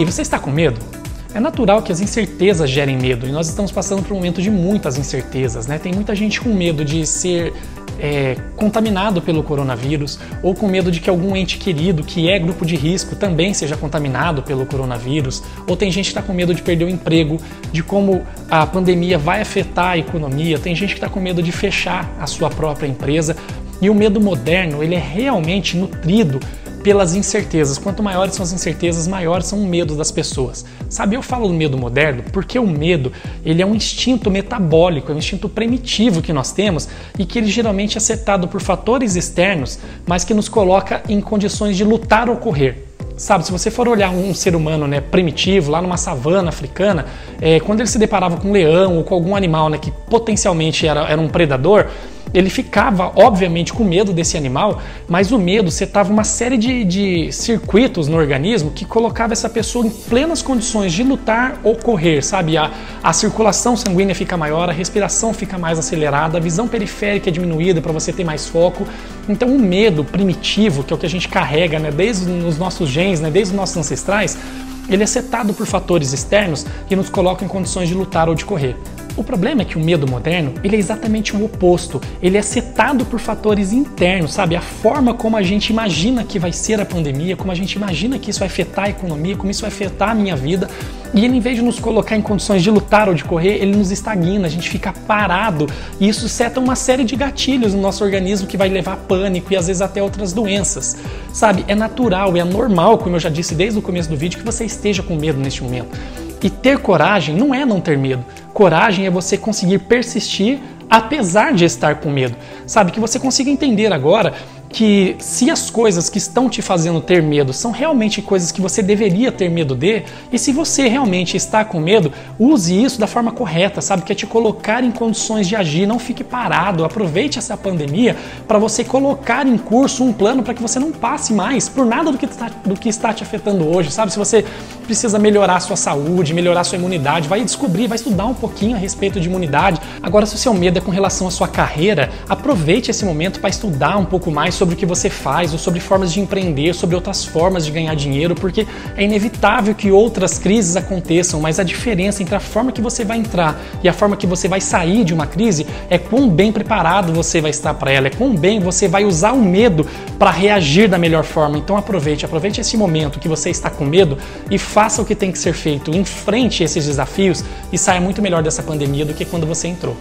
aí, você está com medo? É natural que as incertezas gerem medo e nós estamos passando por um momento de muitas incertezas, né? Tem muita gente com medo de ser é, contaminado pelo coronavírus ou com medo de que algum ente querido que é grupo de risco também seja contaminado pelo coronavírus, ou tem gente que está com medo de perder o emprego, de como a pandemia vai afetar a economia, tem gente que está com medo de fechar a sua própria empresa. E o medo moderno ele é realmente nutrido pelas incertezas. Quanto maiores são as incertezas, maiores são o medo das pessoas. Sabe, eu falo do medo moderno porque o medo ele é um instinto metabólico, é um instinto primitivo que nós temos e que ele geralmente é setado por fatores externos, mas que nos coloca em condições de lutar ou correr. Sabe, se você for olhar um ser humano né, primitivo, lá numa savana africana, é, quando ele se deparava com um leão ou com algum animal né, que potencialmente era, era um predador, ele ficava, obviamente, com medo desse animal, mas o medo setava uma série de, de circuitos no organismo que colocava essa pessoa em plenas condições de lutar ou correr, sabe? A, a circulação sanguínea fica maior, a respiração fica mais acelerada, a visão periférica é diminuída para você ter mais foco. Então, o medo primitivo, que é o que a gente carrega né, desde os nossos genes, né, desde os nossos ancestrais, ele é setado por fatores externos que nos colocam em condições de lutar ou de correr. O problema é que o medo moderno, ele é exatamente o oposto. Ele é setado por fatores internos, sabe? A forma como a gente imagina que vai ser a pandemia, como a gente imagina que isso vai afetar a economia, como isso vai afetar a minha vida. E ele, em vez de nos colocar em condições de lutar ou de correr, ele nos estagna, a gente fica parado. E isso seta uma série de gatilhos no nosso organismo que vai levar a pânico e às vezes até outras doenças. Sabe? É natural, é normal, como eu já disse desde o começo do vídeo, que você esteja com medo neste momento. E ter coragem não é não ter medo. Coragem é você conseguir persistir apesar de estar com medo. Sabe, que você consiga entender agora que se as coisas que estão te fazendo ter medo são realmente coisas que você deveria ter medo de, e se você realmente está com medo, use isso da forma correta, sabe? Que é te colocar em condições de agir, não fique parado. Aproveite essa pandemia para você colocar em curso um plano para que você não passe mais por nada do que, está, do que está te afetando hoje, sabe? Se você precisa melhorar sua saúde, melhorar sua imunidade, vai descobrir, vai estudar um pouquinho a respeito de imunidade. Agora, se o seu medo é com relação à sua carreira, aproveite esse momento para estudar um pouco mais sobre o que você faz, ou sobre formas de empreender, sobre outras formas de ganhar dinheiro, porque é inevitável que outras crises aconteçam, mas a diferença entre a forma que você vai entrar e a forma que você vai sair de uma crise é quão bem preparado você vai estar para ela, é quão bem você vai usar o medo para reagir da melhor forma. Então aproveite, aproveite esse momento que você está com medo e faça o que tem que ser feito, enfrente esses desafios e saia muito melhor dessa pandemia do que quando você entrou.